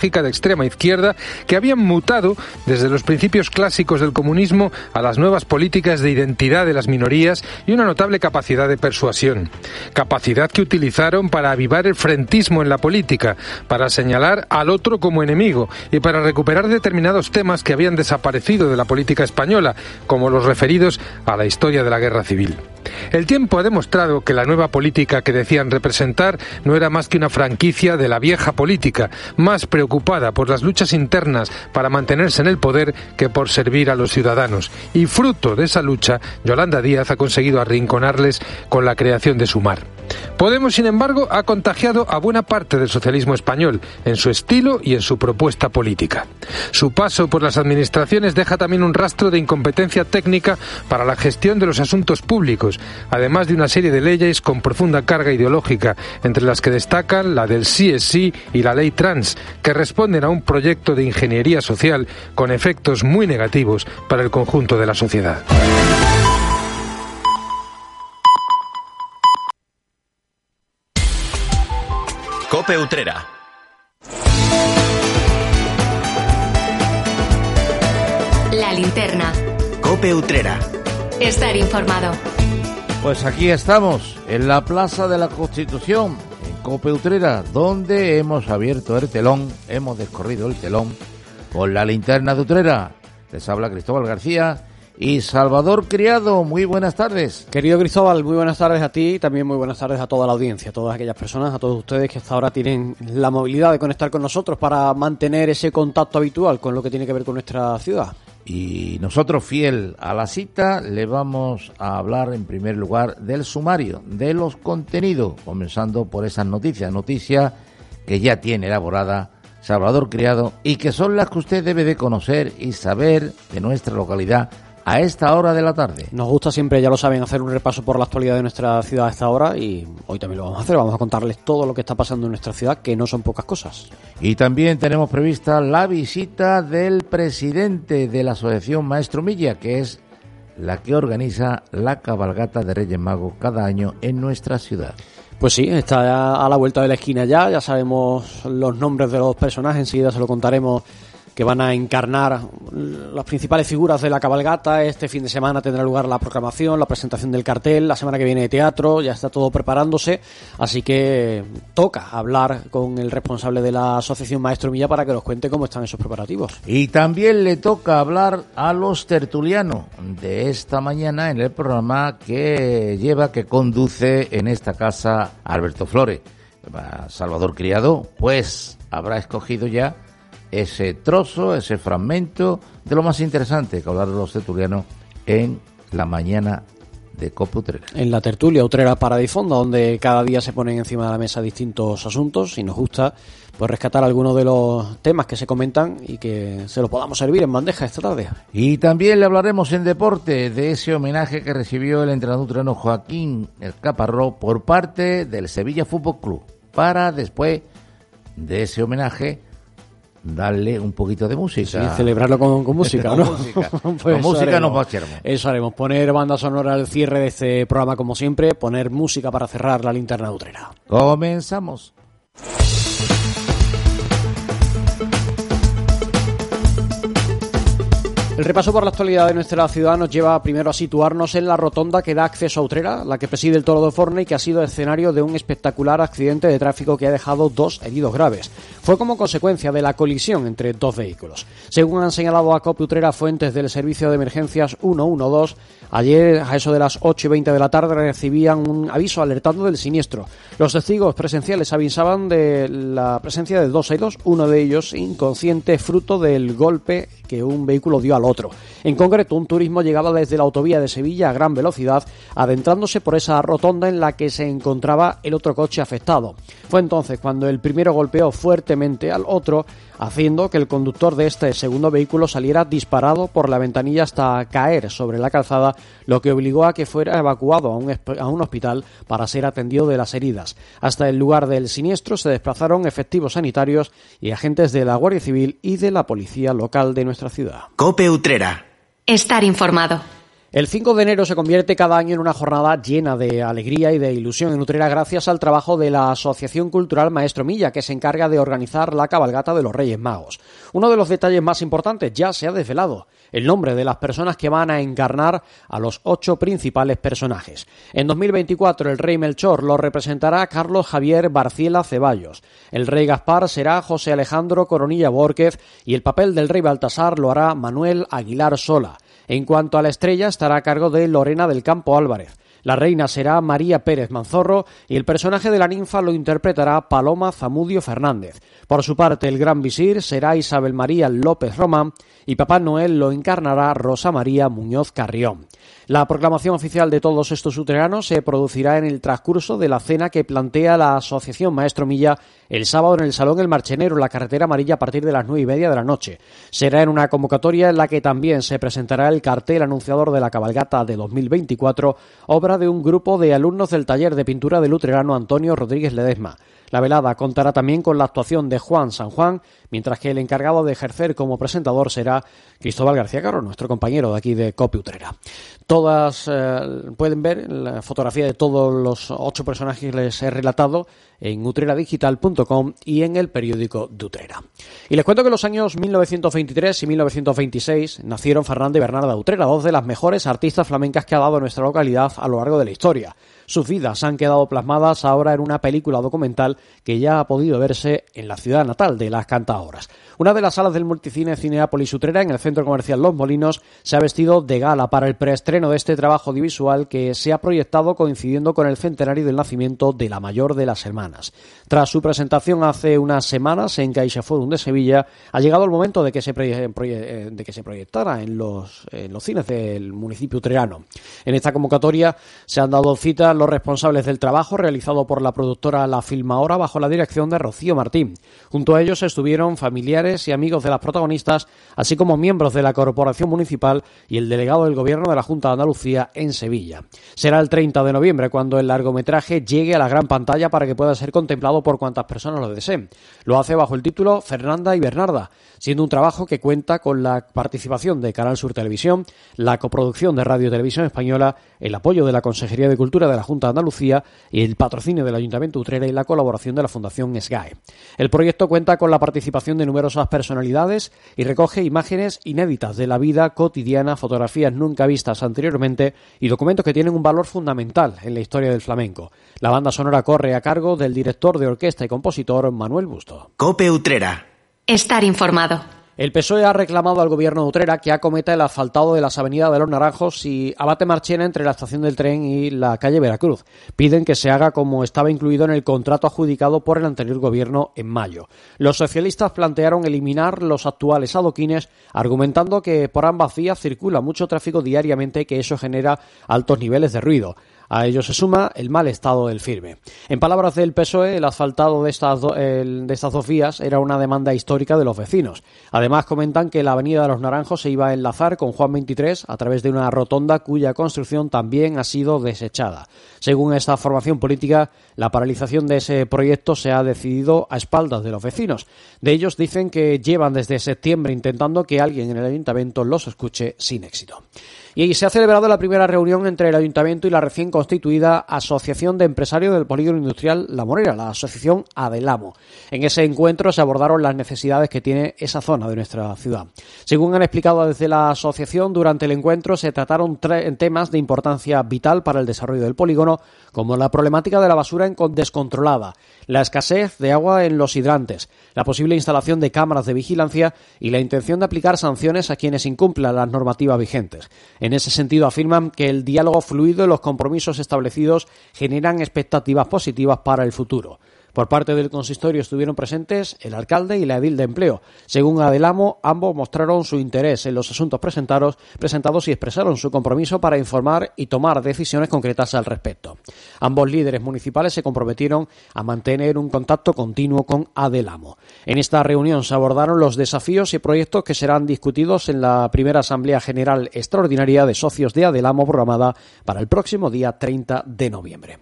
de extrema izquierda que habían mutado desde los principios clásicos del comunismo a las nuevas políticas de identidad de las minorías y una notable capacidad de persuasión. Capacidad que utilizaron para avivar el frentismo en la política, para señalar al otro como enemigo y para recuperar determinados temas que habían desaparecido de la política española, como los referidos a la historia de la guerra civil. El tiempo ha demostrado que la nueva política que decían representar no era más que una franquicia de la vieja política, más preocupada por las luchas internas para mantenerse en el poder que por servir a los ciudadanos. Y fruto de esa lucha, Yolanda Díaz ha conseguido arrinconarles con la creación de Sumar. Podemos, sin embargo, ha contagiado a buena parte del socialismo español en su estilo y en su propuesta política. Su paso por las administraciones deja también un rastro de incompetencia técnica para la gestión de los asuntos públicos, además de una serie de leyes con profunda carga ideológica, entre las que destacan la del sí es sí y la ley trans, que responden a un proyecto de ingeniería social con efectos muy negativos para el conjunto de la sociedad. Cope Utrera. La linterna. Cope Utrera. Estar informado. Pues aquí estamos, en la Plaza de la Constitución, Cope Utrera, donde hemos abierto el telón, hemos descorrido el telón con la linterna de Utrera. Les habla Cristóbal García y Salvador Criado. Muy buenas tardes. Querido Cristóbal, muy buenas tardes a ti y también muy buenas tardes a toda la audiencia, a todas aquellas personas, a todos ustedes que hasta ahora tienen la movilidad de conectar con nosotros para mantener ese contacto habitual con lo que tiene que ver con nuestra ciudad. Y nosotros, fiel a la cita, le vamos a hablar en primer lugar del sumario, de los contenidos, comenzando por esas noticias, noticias que ya tiene elaborada Salvador Criado y que son las que usted debe de conocer y saber de nuestra localidad a esta hora de la tarde. Nos gusta siempre, ya lo saben, hacer un repaso por la actualidad de nuestra ciudad a esta hora y hoy también lo vamos a hacer. Vamos a contarles todo lo que está pasando en nuestra ciudad, que no son pocas cosas. Y también tenemos prevista la visita del presidente de la Asociación Maestro Milla, que es la que organiza la cabalgata de Reyes Magos cada año en nuestra ciudad. Pues sí, está a la vuelta de la esquina ya, ya sabemos los nombres de los personajes, enseguida se lo contaremos que van a encarnar las principales figuras de la cabalgata. Este fin de semana tendrá lugar la proclamación, la presentación del cartel, la semana que viene de teatro, ya está todo preparándose, así que toca hablar con el responsable de la Asociación Maestro Milla para que nos cuente cómo están esos preparativos. Y también le toca hablar a los tertulianos de esta mañana en el programa que lleva, que conduce en esta casa Alberto Flores. Salvador Criado, pues habrá escogido ya ese trozo, ese fragmento de lo más interesante que hablaron los tertulianos en la mañana de Copa Utrera. En la tertulia Utrera para Fonda, donde cada día se ponen encima de la mesa distintos asuntos y nos gusta pues rescatar algunos de los temas que se comentan y que se los podamos servir en bandeja esta tarde. Y también le hablaremos en deporte de ese homenaje que recibió el entrenador utrerano Joaquín El Caparró por parte del Sevilla Fútbol Club para después de ese homenaje darle un poquito de música. Sí, celebrarlo con, música, ¿no? con música, pues con música nos Eso haremos, poner banda sonora al cierre de este programa como siempre, poner música para cerrar la linterna utrera. Comenzamos. El repaso por la actualidad de nuestra ciudad nos lleva primero a situarnos en la rotonda que da acceso a Utrera, la que preside el Toro de Forne y que ha sido escenario de un espectacular accidente de tráfico que ha dejado dos heridos graves. Fue como consecuencia de la colisión entre dos vehículos. Según han señalado a COPE Utrera fuentes del Servicio de Emergencias 112, ayer a eso de las 8 y 20 de la tarde recibían un aviso alertando del siniestro. Los testigos presenciales avisaban de la presencia de dos heridos, uno de ellos inconsciente fruto del golpe que un vehículo dio al otro. En concreto, un turismo llegaba desde la autovía de Sevilla a gran velocidad, adentrándose por esa rotonda en la que se encontraba el otro coche afectado. Fue entonces cuando el primero golpeó fuertemente al otro, haciendo que el conductor de este segundo vehículo saliera disparado por la ventanilla hasta caer sobre la calzada, lo que obligó a que fuera evacuado a un, a un hospital para ser atendido de las heridas. Hasta el lugar del siniestro se desplazaron efectivos sanitarios y agentes de la Guardia Civil y de la Policía Local de nuestra ciudad. Cope Utrera. Estar informado. El 5 de enero se convierte cada año en una jornada llena de alegría y de ilusión en Utrera gracias al trabajo de la Asociación Cultural Maestro Milla, que se encarga de organizar la cabalgata de los Reyes Magos. Uno de los detalles más importantes ya se ha desvelado, el nombre de las personas que van a encarnar a los ocho principales personajes. En 2024 el Rey Melchor lo representará Carlos Javier Barciela Ceballos, el Rey Gaspar será José Alejandro Coronilla Bórquez y el papel del Rey Baltasar lo hará Manuel Aguilar Sola. En cuanto a la estrella, estará a cargo de Lorena del Campo Álvarez. La reina será María Pérez Manzorro y el personaje de la ninfa lo interpretará Paloma Zamudio Fernández. Por su parte, el gran visir será Isabel María López Román y Papá Noel lo encarnará Rosa María Muñoz Carrión. La proclamación oficial de todos estos uteranos se producirá en el transcurso de la cena que plantea la Asociación Maestro Milla el sábado en el Salón El Marchenero, en la carretera amarilla, a partir de las nueve y media de la noche. Será en una convocatoria en la que también se presentará el cartel anunciador de la cabalgata de 2024, obra de un grupo de alumnos del taller de pintura del luterano Antonio Rodríguez Ledesma. La velada contará también con la actuación de Juan San Juan, mientras que el encargado de ejercer como presentador será Cristóbal García Caro, nuestro compañero de aquí de Copi Utrera. Todas eh, pueden ver la fotografía de todos los ocho personajes que les he relatado en utreradigital.com y en el periódico de Utrera. Y les cuento que en los años 1923 y 1926 nacieron Fernando y Bernarda Utrera, dos de las mejores artistas flamencas que ha dado nuestra localidad a lo largo de la historia. Sus vidas han quedado plasmadas ahora en una película documental que ya ha podido verse en la ciudad natal de las cantadoras. Una de las salas del multicine Cineápolis Utrera en el centro comercial Los Molinos se ha vestido de gala para el preestreno de este trabajo audiovisual que se ha proyectado coincidiendo con el centenario del nacimiento de la mayor de las hermanas. Tras su presentación hace unas semanas en CaixaForum de Sevilla, ha llegado el momento de que se, eh, proyectara en los, en los cines del municipio utrerano. En esta convocatoria se han dado cita los responsables del trabajo realizado por la productora La Filmahora bajo la dirección de Rocío Martín. Junto a ellos estuvieron familiares y amigos de las protagonistas, así como miembros de la Corporación Municipal y el delegado del Gobierno de la Junta de Andalucía en Sevilla. Será el 30 de noviembre cuando el largometraje llegue a la gran pantalla para que pueda ser contemplado por cuantas personas lo deseen. Lo hace bajo el título Fernanda y Bernarda, siendo un trabajo que cuenta con la participación de Canal Sur Televisión, la coproducción de Radio Televisión Española, el apoyo de la Consejería de Cultura de la Junta de Andalucía y el patrocinio del Ayuntamiento Utrera y la colaboración de la Fundación SGAE. El proyecto cuenta con la participación de numerosas personalidades y recoge imágenes inéditas de la vida cotidiana, fotografías nunca vistas anteriormente y documentos que tienen un valor fundamental en la historia del flamenco. La banda sonora corre a cargo del director de orquesta y compositor Manuel Busto. Cope Utrera. Estar informado. El PSOE ha reclamado al gobierno de Utrera que acometa el asfaltado de las avenidas de los Naranjos y Abate Marchena entre la estación del tren y la calle Veracruz. Piden que se haga como estaba incluido en el contrato adjudicado por el anterior gobierno en mayo. Los socialistas plantearon eliminar los actuales adoquines, argumentando que por ambas vías circula mucho tráfico diariamente y que eso genera altos niveles de ruido. A ello se suma el mal estado del firme. En palabras del PSOE, el asfaltado de estas, de estas dos vías era una demanda histórica de los vecinos. Además, comentan que la Avenida de los Naranjos se iba a enlazar con Juan 23 a través de una rotonda cuya construcción también ha sido desechada. Según esta formación política, la paralización de ese proyecto se ha decidido a espaldas de los vecinos. De ellos dicen que llevan desde septiembre intentando que alguien en el ayuntamiento los escuche sin éxito. Y se ha celebrado la primera reunión entre el Ayuntamiento y la recién constituida Asociación de Empresarios del Polígono Industrial La Morera, la Asociación Adelamo. En ese encuentro se abordaron las necesidades que tiene esa zona de nuestra ciudad. Según han explicado desde la asociación, durante el encuentro se trataron temas de importancia vital para el desarrollo del polígono, como la problemática de la basura descontrolada, la escasez de agua en los hidrantes, la posible instalación de cámaras de vigilancia y la intención de aplicar sanciones a quienes incumplan las normativas vigentes. En ese sentido, afirman que el diálogo fluido y los compromisos establecidos generan expectativas positivas para el futuro. Por parte del consistorio estuvieron presentes el alcalde y la edil de empleo. Según Adelamo, ambos mostraron su interés en los asuntos presentados, presentados y expresaron su compromiso para informar y tomar decisiones concretas al respecto. Ambos líderes municipales se comprometieron a mantener un contacto continuo con Adelamo. En esta reunión se abordaron los desafíos y proyectos que serán discutidos en la primera Asamblea General Extraordinaria de Socios de Adelamo programada para el próximo día 30 de noviembre.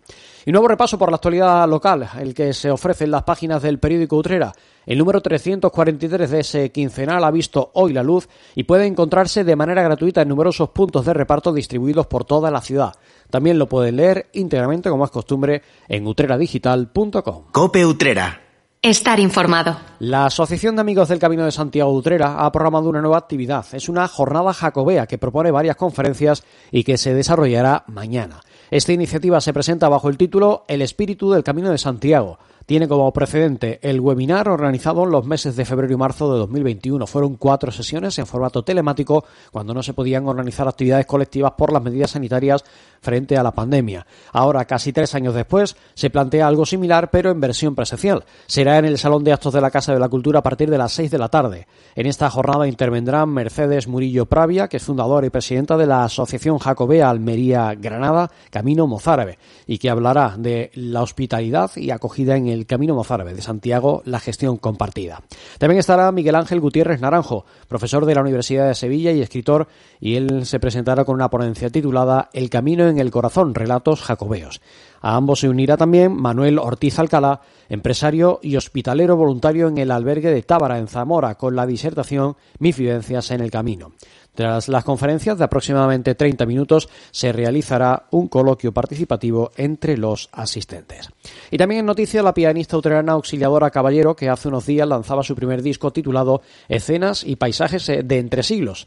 Y nuevo repaso por la actualidad local, el que se ofrece en las páginas del periódico Utrera. El número 343 de ese quincenal ha visto hoy la luz y puede encontrarse de manera gratuita en numerosos puntos de reparto distribuidos por toda la ciudad. También lo pueden leer íntegramente, como es costumbre, en utreradigital.com. Cope Utrera. Estar informado. La Asociación de Amigos del Camino de Santiago de Utrera ha programado una nueva actividad. Es una jornada jacobea que propone varias conferencias y que se desarrollará mañana. Esta iniciativa se presenta bajo el título El espíritu del Camino de Santiago tiene como precedente el webinar organizado en los meses de febrero y marzo de 2021. Fueron cuatro sesiones en formato telemático cuando no se podían organizar actividades colectivas por las medidas sanitarias frente a la pandemia. Ahora, casi tres años después, se plantea algo similar, pero en versión presencial. Será en el Salón de Actos de la Casa de la Cultura a partir de las seis de la tarde. En esta jornada intervendrán Mercedes Murillo Pravia, que es fundadora y presidenta de la Asociación Jacobea Almería Granada, Camino Mozárabe, y que hablará de la hospitalidad y acogida en el el Camino Mozárabe de Santiago, la gestión compartida. También estará Miguel Ángel Gutiérrez Naranjo, profesor de la Universidad de Sevilla y escritor, y él se presentará con una ponencia titulada El Camino en el Corazón, Relatos Jacobeos. A ambos se unirá también Manuel Ortiz Alcalá, empresario y hospitalero voluntario en el albergue de Tábara, en Zamora, con la disertación Mis vivencias en el camino. Tras las conferencias de aproximadamente 30 minutos se realizará un coloquio participativo entre los asistentes. Y también en noticia la pianista uterana Auxiliadora Caballero que hace unos días lanzaba su primer disco titulado Escenas y paisajes de entre siglos.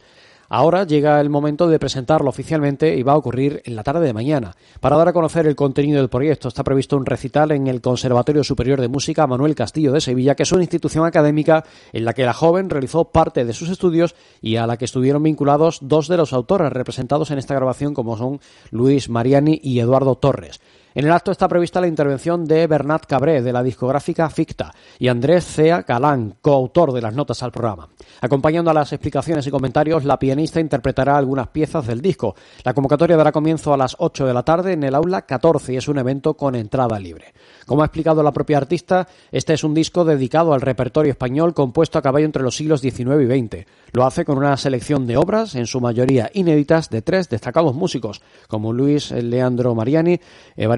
Ahora llega el momento de presentarlo oficialmente y va a ocurrir en la tarde de mañana. Para dar a conocer el contenido del proyecto está previsto un recital en el Conservatorio Superior de Música Manuel Castillo de Sevilla, que es una institución académica en la que la joven realizó parte de sus estudios y a la que estuvieron vinculados dos de los autores representados en esta grabación como son Luis Mariani y Eduardo Torres. En el acto está prevista la intervención de Bernat Cabré, de la discográfica Ficta, y Andrés Cea Galán, coautor de las notas al programa. Acompañando a las explicaciones y comentarios, la pianista interpretará algunas piezas del disco. La convocatoria dará comienzo a las 8 de la tarde en el aula 14 y es un evento con entrada libre. Como ha explicado la propia artista, este es un disco dedicado al repertorio español compuesto a caballo entre los siglos XIX y XX. Lo hace con una selección de obras, en su mayoría inéditas, de tres destacados músicos, como Luis Leandro Mariani,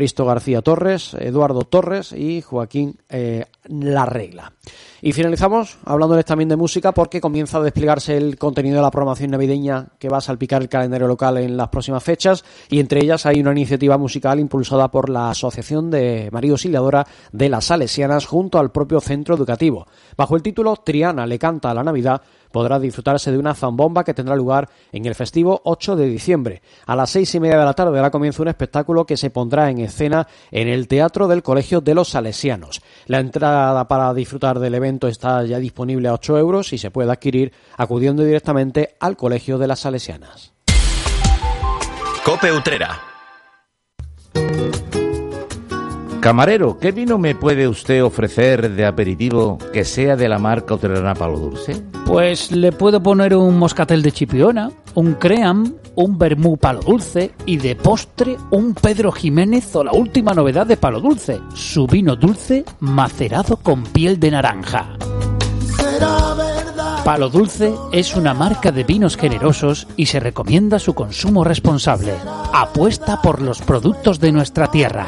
Evaristo García Torres, Eduardo Torres y Joaquín eh, La Regla. Y finalizamos hablándoles también de música porque comienza a desplegarse el contenido de la programación navideña que va a salpicar el calendario local en las próximas fechas y entre ellas hay una iniciativa musical impulsada por la Asociación de Marido Auxiliadora de las Salesianas junto al propio centro educativo. Bajo el título Triana le canta a la Navidad podrá disfrutarse de una zambomba que tendrá lugar en el festivo 8 de diciembre. A las seis y media de la tarde dará comienzo un espectáculo que se pondrá en escena en el Teatro del Colegio de los Salesianos. La entrada para disfrutar del evento está ya disponible a 8 euros y se puede adquirir acudiendo directamente al Colegio de las Salesianas. Cope Utrera. Camarero, ¿qué vino me puede usted ofrecer de aperitivo que sea de la marca Utrerana Palo Dulce? Pues le puedo poner un moscatel de chipiona, un cream, un vermú palo dulce y de postre un Pedro Jiménez o la última novedad de palo dulce, su vino dulce macerado con piel de naranja. Palo Dulce es una marca de vinos generosos y se recomienda su consumo responsable. Apuesta por los productos de nuestra tierra.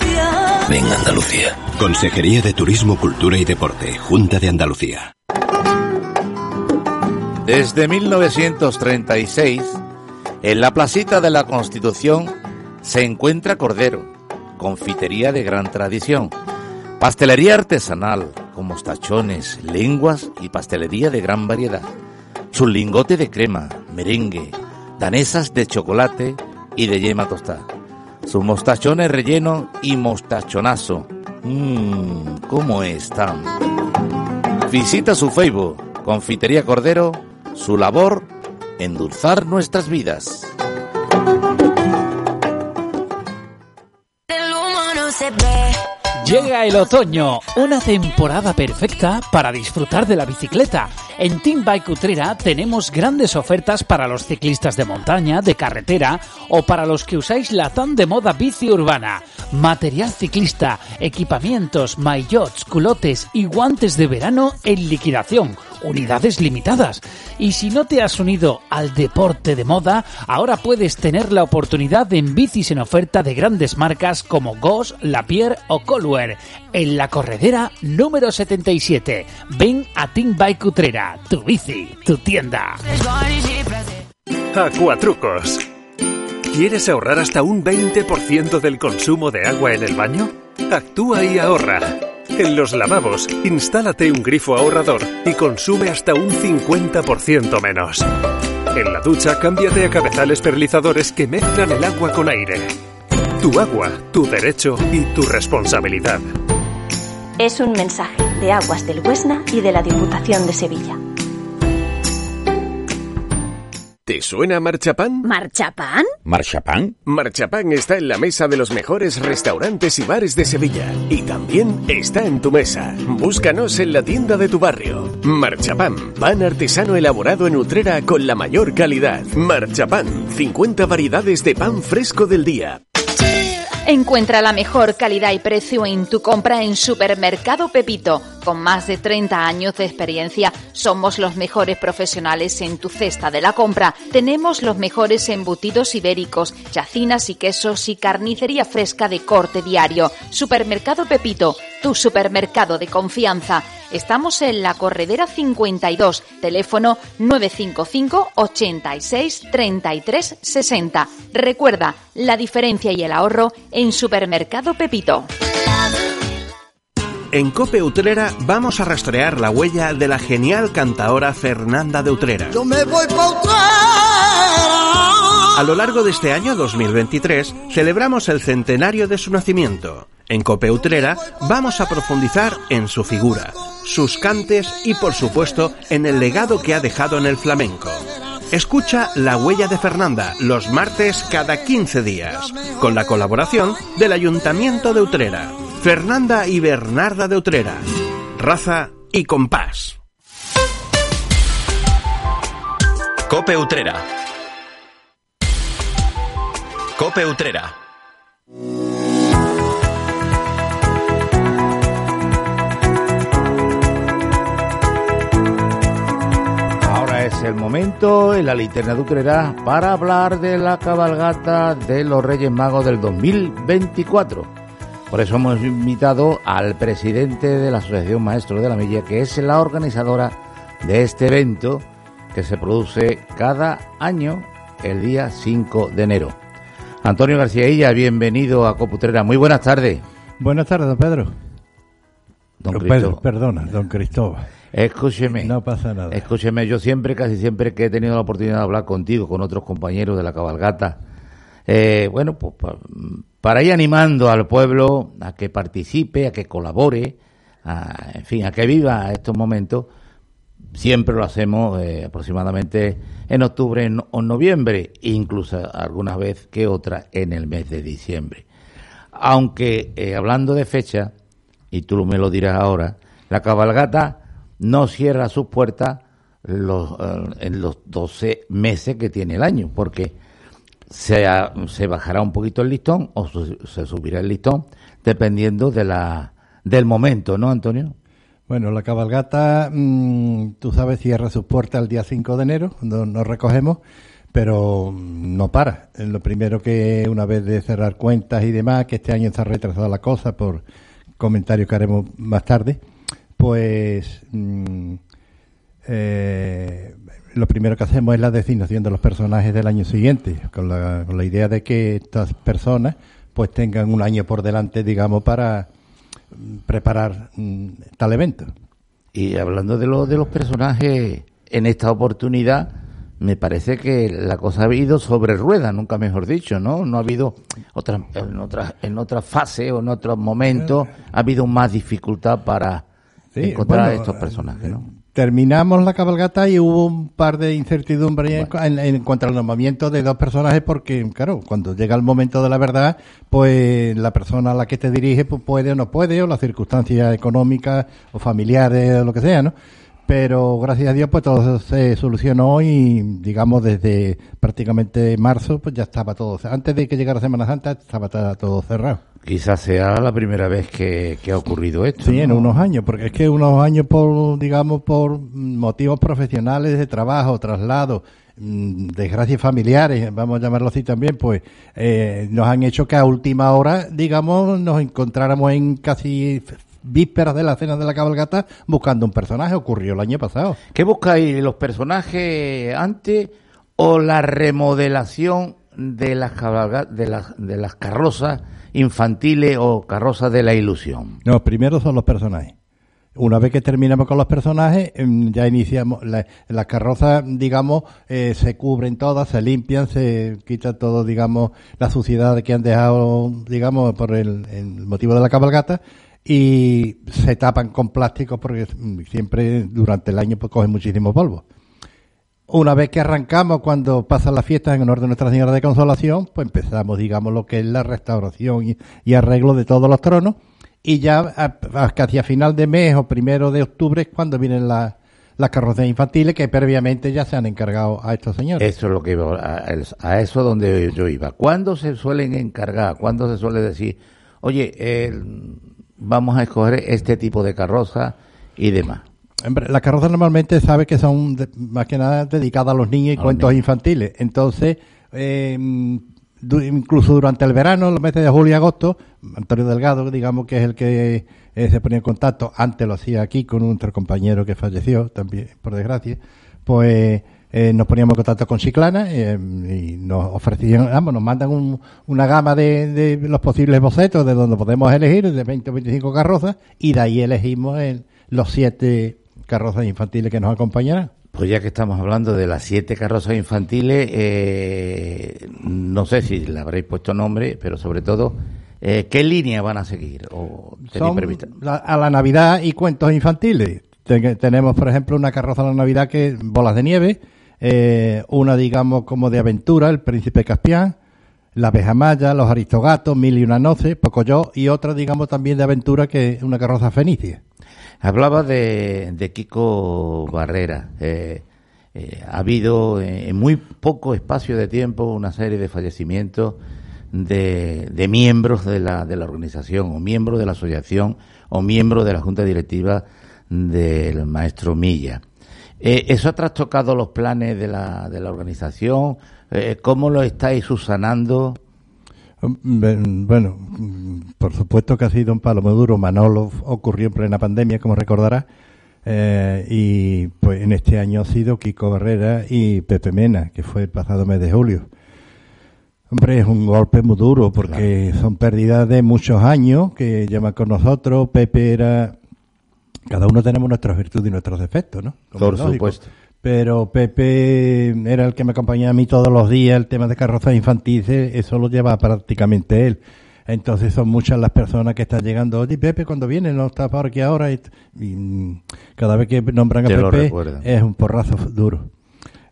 Ven Andalucía. Consejería de Turismo, Cultura y Deporte, Junta de Andalucía. Desde 1936, en la placita de la Constitución se encuentra Cordero, confitería de gran tradición, pastelería artesanal, con mostachones, lenguas y pastelería de gran variedad. Su lingote de crema, merengue, danesas de chocolate y de yema tostada. Sus mostachones relleno y mostachonazo. Mmm, ¿cómo están? Visita su Facebook, Confitería Cordero, su labor, endulzar nuestras vidas. Llega el otoño, una temporada perfecta para disfrutar de la bicicleta. En Team Bike Utrera tenemos grandes ofertas para los ciclistas de montaña, de carretera o para los que usáis la tan de moda bici urbana. Material ciclista, equipamientos, maillots, culotes y guantes de verano en liquidación unidades limitadas. Y si no te has unido al deporte de moda, ahora puedes tener la oportunidad en bicis en oferta de grandes marcas como Goss, Lapierre o Colware en la corredera número 77. Ven a Team Bike Utrera, tu bici, tu tienda. Acuatrucos. ¿Quieres ahorrar hasta un 20% del consumo de agua en el baño? Actúa y ahorra. En los lavabos, instálate un grifo ahorrador y consume hasta un 50% menos. En la ducha, cámbiate a cabezales perlizadores que mezclan el agua con aire. Tu agua, tu derecho y tu responsabilidad. Es un mensaje de Aguas del Huesna y de la Diputación de Sevilla. ¿Te suena Marchapán? ¿Marchapán? ¿Marchapán? Marchapán está en la mesa de los mejores restaurantes y bares de Sevilla. Y también está en tu mesa. Búscanos en la tienda de tu barrio. Marchapán, pan artesano elaborado en Utrera con la mayor calidad. Marchapán, 50 variedades de pan fresco del día. Encuentra la mejor calidad y precio en tu compra en Supermercado Pepito. Con más de 30 años de experiencia, somos los mejores profesionales en tu cesta de la compra. Tenemos los mejores embutidos ibéricos, chacinas y quesos y carnicería fresca de corte diario. Supermercado Pepito, tu supermercado de confianza. Estamos en la Corredera 52, teléfono 955 86 33 60. Recuerda, la diferencia y el ahorro en Supermercado Pepito. En Cope Utrera vamos a rastrear la huella de la genial cantaora Fernanda de Utrera. Yo me voy pa' A lo largo de este año 2023 celebramos el centenario de su nacimiento. En Cope Utrera vamos a profundizar en su figura, sus cantes y por supuesto en el legado que ha dejado en el flamenco. Escucha La Huella de Fernanda los martes cada 15 días, con la colaboración del Ayuntamiento de Utrera. Fernanda y Bernarda de Utrera. Raza y compás. Cope Utrera. Cope Utrera. Es el momento en la linterna de Utrera para hablar de la cabalgata de los Reyes Magos del 2024. Por eso hemos invitado al presidente de la Asociación Maestros de la Milla, que es la organizadora de este evento que se produce cada año el día 5 de enero. Antonio García Illa, bienvenido a Coputrera. Muy buenas tardes. Buenas tardes, don Pedro. Don. Pedro, perdona, don Cristóbal. Escúcheme. No pasa nada. Escúcheme, yo siempre, casi siempre que he tenido la oportunidad de hablar contigo, con otros compañeros de la cabalgata, eh, bueno, pues pa- para ir animando al pueblo a que participe, a que colabore, a- en fin, a que viva estos momentos, siempre lo hacemos eh, aproximadamente en octubre en- o noviembre, incluso alguna vez que otra en el mes de diciembre. Aunque eh, hablando de fecha, y tú me lo dirás ahora, la cabalgata no cierra sus puertas los, eh, en los 12 meses que tiene el año, porque se, se bajará un poquito el listón o su- se subirá el listón, dependiendo de la, del momento, ¿no, Antonio? Bueno, la cabalgata, mm, tú sabes, cierra sus puertas el día 5 de enero, cuando nos recogemos, pero mm, no para. Eh, Lo primero que, una vez de cerrar cuentas y demás, que este año está retrasada la cosa por comentarios que haremos más tarde, pues mm, eh, lo primero que hacemos es la designación de los personajes del año siguiente, con la, con la idea de que estas personas pues tengan un año por delante, digamos, para mm, preparar mm, tal evento. Y hablando de, lo, de los personajes, en esta oportunidad me parece que la cosa ha ido sobre ruedas, nunca mejor dicho, ¿no? No ha habido otra, en otra en otra fase o en otros momentos ha habido más dificultad para Sí, encontrar bueno, estos personajes, ¿no? terminamos la cabalgata y hubo un par de incertidumbres en, en, cuanto al nombramiento de dos personajes porque, claro, cuando llega el momento de la verdad, pues la persona a la que te dirige pues puede o no puede, o las circunstancias económicas o familiares o lo que sea, ¿no? Pero gracias a Dios pues todo se solucionó y digamos desde prácticamente marzo pues ya estaba todo antes de que llegara Semana Santa estaba todo cerrado. Quizás sea la primera vez que, ha ocurrido esto sí en unos años porque es que unos años por digamos por motivos profesionales de trabajo traslado mm, desgracias familiares, vamos a llamarlo así también, pues eh, nos han hecho que a última hora, digamos, nos encontráramos en casi vísperas de la cena de la cabalgata buscando un personaje. Ocurrió el año pasado. ¿Qué buscáis? ¿Los personajes antes o la remodelación de las, de las, de las carrozas infantiles o carrozas de la ilusión? No, primero son los personajes. Una vez que terminamos con los personajes, em, ya iniciamos. las carrozas, digamos, eh, se cubren todas, se limpian, se quita todo, digamos, la suciedad que han dejado, digamos, por el motivo de la cabalgata y se tapan con plástico porque siempre durante el año pues, cogen muchísimo polvo. Una vez que arrancamos, cuando pasan las fiestas en honor de Nuestra Señora de Consolación, pues empezamos, digamos, lo que es la restauración y, arreglo de todos los tronos. Y ya casi a final de mes o primero de octubre es cuando vienen las carrozas infantiles que previamente ya se han encargado a estos señores. Eso es lo que iba, a, a eso donde yo iba. ¿Cuándo se suelen encargar? ¿Cuándo se suele decir, oye, el vamos a escoger este tipo de carroza y demás. las carrozas normalmente sabe que son más que nada dedicadas a los niños y cuentos infantiles. Entonces, eh, incluso durante el verano, los meses de julio y agosto, Antonio Delgado, digamos que es el que eh, se ponía en contacto, antes lo hacía aquí con un compañero que falleció también, por desgracia, pues eh, nos poníamos en contacto con Chiclana eh, y nos ofrecían, vamos, nos mandan una gama de, los posibles bocetos de donde podemos elegir, de 20 o 25 carrozas, y de ahí elegimos los siete carrozas infantiles que nos acompañarán. Pues ya que estamos hablando de las siete carrozas infantiles, eh, no sé si le habréis puesto nombre, pero sobre todo, ¿qué línea van a seguir? O Son a la Navidad y cuentos infantiles. tenemos, por ejemplo, una carroza a la Navidad que es Bolas de Nieve, eh, una digamos como de aventura, El Príncipe Caspián, La Abeja Maya, Los Aristogatos, Mil y una Noce, Pocoyo, y otra digamos también de aventura que es una carroza fenicia. Hablaba de, de Kiko Barrera. Eh, eh, ha habido en muy poco espacio de tiempo una serie de fallecimientos de, de miembros de la, de la organización o miembros de la asociación o miembros de la junta directiva del maestro Milla. Eh, ¿Eso ha trastocado los planes de la, de la organización? Eh, ¿Cómo lo estáis subsanando? Mm, bueno, por supuesto que ha sido un palo muy duro. Manolo ocurrió en plena pandemia, como recordará. Eh, y pues en este año ha sido Kiko Barrera y Pepe Mena, que fue el pasado mes de julio. Hombre, es un golpe muy duro porque son pérdidas de muchos años que llevan con nosotros. Pepe era cada uno tenemos nuestras virtudes y nuestros defectos, ¿no? Por supuesto. Pero Pepe era el que me acompañaba a mí todos los días, el tema de carrozas infantiles, eso lo lleva prácticamente él. Entonces son muchas las personas que están llegando, oye, Pepe, cuando viene, no está por aquí ahora. Y, mm, cada vez que nombran a Pepe es un porrazo duro.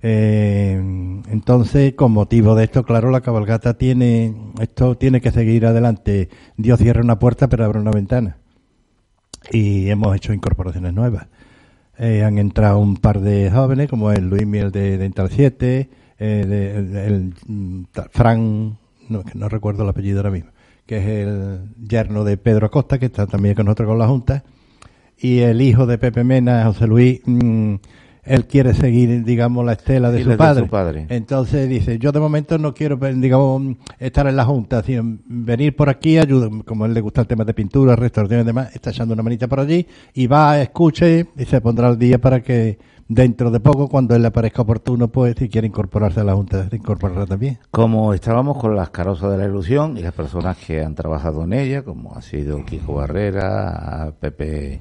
Eh, entonces, con motivo de esto, claro, la cabalgata tiene, esto tiene que seguir adelante. Dios cierra una puerta, pero abre una ventana y hemos hecho incorporaciones nuevas. Eh, han entrado un par de jóvenes, como el Luis Miel de Dental 7, eh, el, mm, Fran, no recuerdo el apellido ahora mismo, que es el yerno de Pedro Acosta, que está también con nosotros con la Junta, y el hijo de Pepe Mena, José Luis, mm, él quiere seguir, digamos, la estela de, su padre. Entonces dice, yo de momento no quiero, digamos, estar en la Junta, sino venir por aquí, ayuda, como a él le gusta el tema de pintura, restauración y demás, está echando una manita por allí y va, escuche y se pondrá al día para que dentro de poco, cuando él le parezca oportuno, pues si quiere incorporarse a la Junta, se incorporará también. Como estábamos con las carrozas de la ilusión y las personas que han trabajado en ella, como ha sido Quijo Barrera, Pepe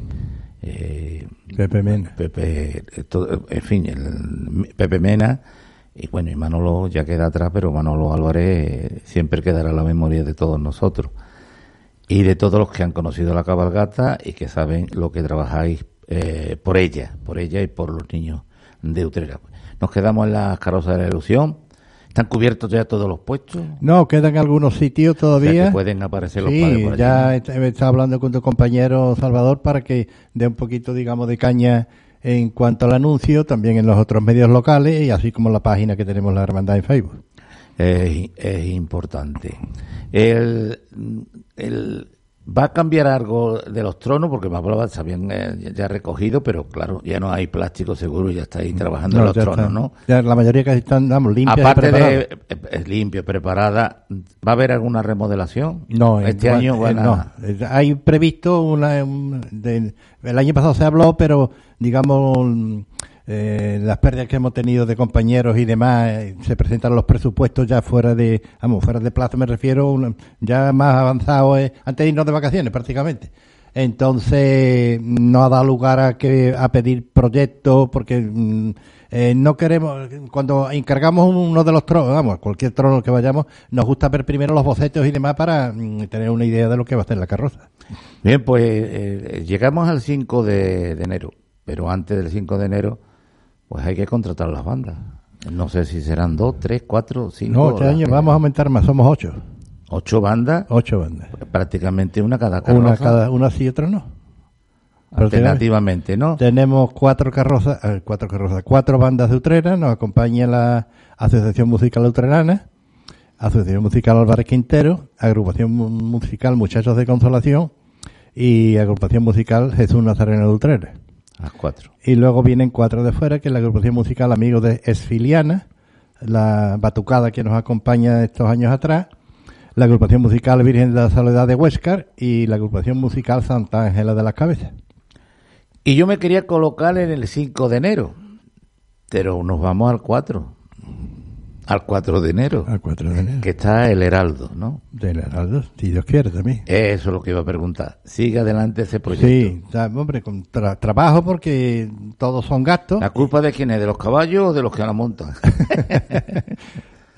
eh, Pepe Mena. Pepe, en fin, el, Pepe Mena. Y bueno, y Manolo ya queda atrás, pero Manolo Álvarez siempre quedará en la memoria de todos nosotros. Y de todos los que han conocido la cabalgata y que saben lo que trabajáis eh, por ella, por ella y por los niños de Utrera. Nos quedamos en las carrozas de la ilusión. ¿Están cubiertos ya todos los puestos? No, quedan algunos sitios todavía. O sea, que pueden aparecer los sí, padres por ya estado hablando con tu compañero Salvador para que dé un poquito, digamos, de caña en cuanto al anuncio, también en los otros medios locales y así como la página que tenemos la hermandad en Facebook. Es, es importante. El, el- va a cambiar algo de los tronos porque más probable se habían eh, ya recogido, pero claro, ya no hay plástico seguro, ya está ahí trabajando en los tronos, está. ¿no? Ya la mayoría casi están, vamos, limpias Aparte de eh, eh, limpio, preparada, ¿va a haber alguna remodelación? No, este año van eh, a... no. Hay previsto una. un- de- el año pasado se habló, pero digamos. Eh, las pérdidas que hemos tenido de compañeros y demás eh, se presentan los presupuestos ya fuera de vamos fuera de plazo me refiero ya más avanzado eh, antes de irnos de vacaciones prácticamente. Entonces no ha dado lugar a que a pedir proyectos porque mm, eh, no queremos cuando encargamos uno de los tronos vamos cualquier trono que vayamos nos gusta ver primero los bocetos y demás para mm, tener una idea de lo que va a ser la carroza. Bien, pues eh, llegamos al 5 de, de enero, pero antes del 5 de enero, pues hay que contratar las bandas. No sé si serán dos, tres, cuatro, cinco. no este año vamos a aumentar más somos ocho Ocho bandas, ocho bandas prácticamente una cada carroza. una cada una sí y otra no Alternativamente, ¿no? Tenemos cuatro carrozas, eh, cuatro carrozas, cuatro bandas de Utrera, nos acompaña la Asociación Musical Utrerana, Asociación Musical Álvarez Quintero, Agrupación Mu- Musical Muchachos de Consolación y Agrupación Musical Jesús Nazareno de Utrera. Las cuatro. Y luego vienen cuatro de fuera, que es la Agrupación Musical Amigos de Esfiliana, la Batucada que nos acompaña estos años atrás, la Agrupación Musical Virgen de la Soledad de Huéscar y la Agrupación Musical Santa Ángela de las Cabezas. Y yo me quería colocar en el 5 de enero, pero nos vamos al 4. Al 4 de enero. Al 4 de enero. Que está el Heraldo, ¿no? Del Heraldo, si Dios quiere también. Eso es lo que iba a preguntar. Sigue adelante ese proyecto. Sí, hombre, con tra- trabajo porque todos son gastos. ¿La culpa de quién es? ¿De los caballos o de los que la montan?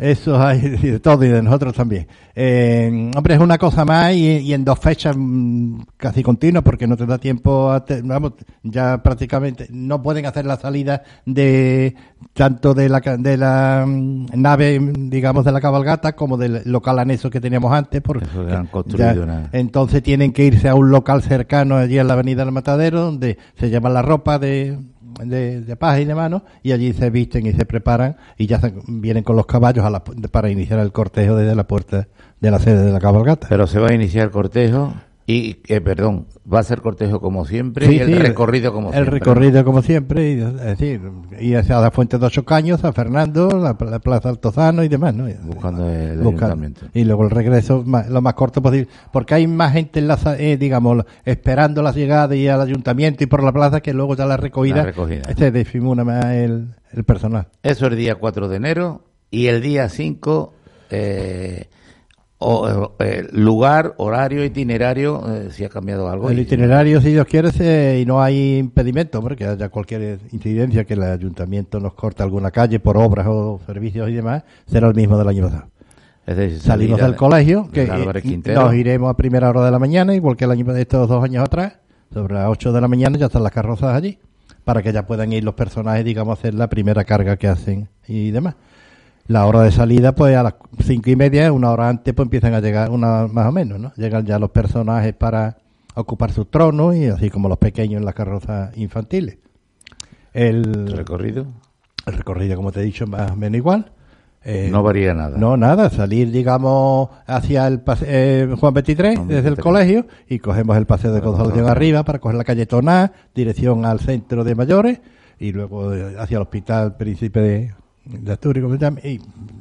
Eso hay de todo y de nosotros también. Eh, hombre, es una cosa más y, y en dos fechas mm, casi continuas porque no te da tiempo a... te- vamos, ya prácticamente no pueden hacer la salida de tanto de la, de la mm, nave, digamos, de la cabalgata como del local anexo que teníamos antes. Porque Eso han construido una- entonces tienen que irse a un local cercano allí en la Avenida del Matadero donde se llevan la ropa de, de, de paja y de mano y allí se visten y se preparan y ya se- vienen con los caballos a la para iniciar el cortejo desde la puerta de la sede de la cabalgata. Pero se va a iniciar el cortejo y, eh, perdón, va a ser cortejo como siempre Sí, y el sí, recorrido como el siempre. recorrido como siempre, y, es decir, ir hacia la Fuente de Ocho Caños, a Fernando, la, la Plaza Altozano y demás, ¿no? Buscando el Busca- ayuntamiento. Y luego el regreso lo más corto posible, porque hay más gente, en la, eh, digamos, esperando la llegada y al ayuntamiento y por la plaza que luego ya la recogida, La recogida. se difumina más el, el personal. Eso el día 4 de enero y el día 5, eh, o, eh, lugar, horario, itinerario, eh, si ha cambiado algo. El itinerario, si Dios quiere, se- y no hay impedimento, hombre, que haya cualquier incidencia que el ayuntamiento nos corte alguna calle por obras o servicios y demás, será el mismo del año pasado. Es decir, Salimos del de- colegio, que eh, nos iremos a primera hora de la mañana, igual que el año estos dos años atrás, sobre las 8 de la mañana ya están las carrozas allí, para que ya puedan ir los personajes, digamos, a hacer la primera carga que hacen y demás. La hora de salida, pues a las cinco y media, una hora antes, pues empiezan a llegar, una más o menos, ¿no? Llegan ya los personajes para ocupar sus tronos y así como los pequeños en las carrozas infantiles. El recorrido. El recorrido, como te he dicho, más o menos igual. Eh, No varía nada. No, nada. Salir, digamos, hacia el pase- eh, Juan 23, Juan desde el 23. colegio, y cogemos el paseo de Consolación arriba para coger la calle Toná, dirección al centro de mayores, y luego eh, hacia el Hospital Príncipe de, de y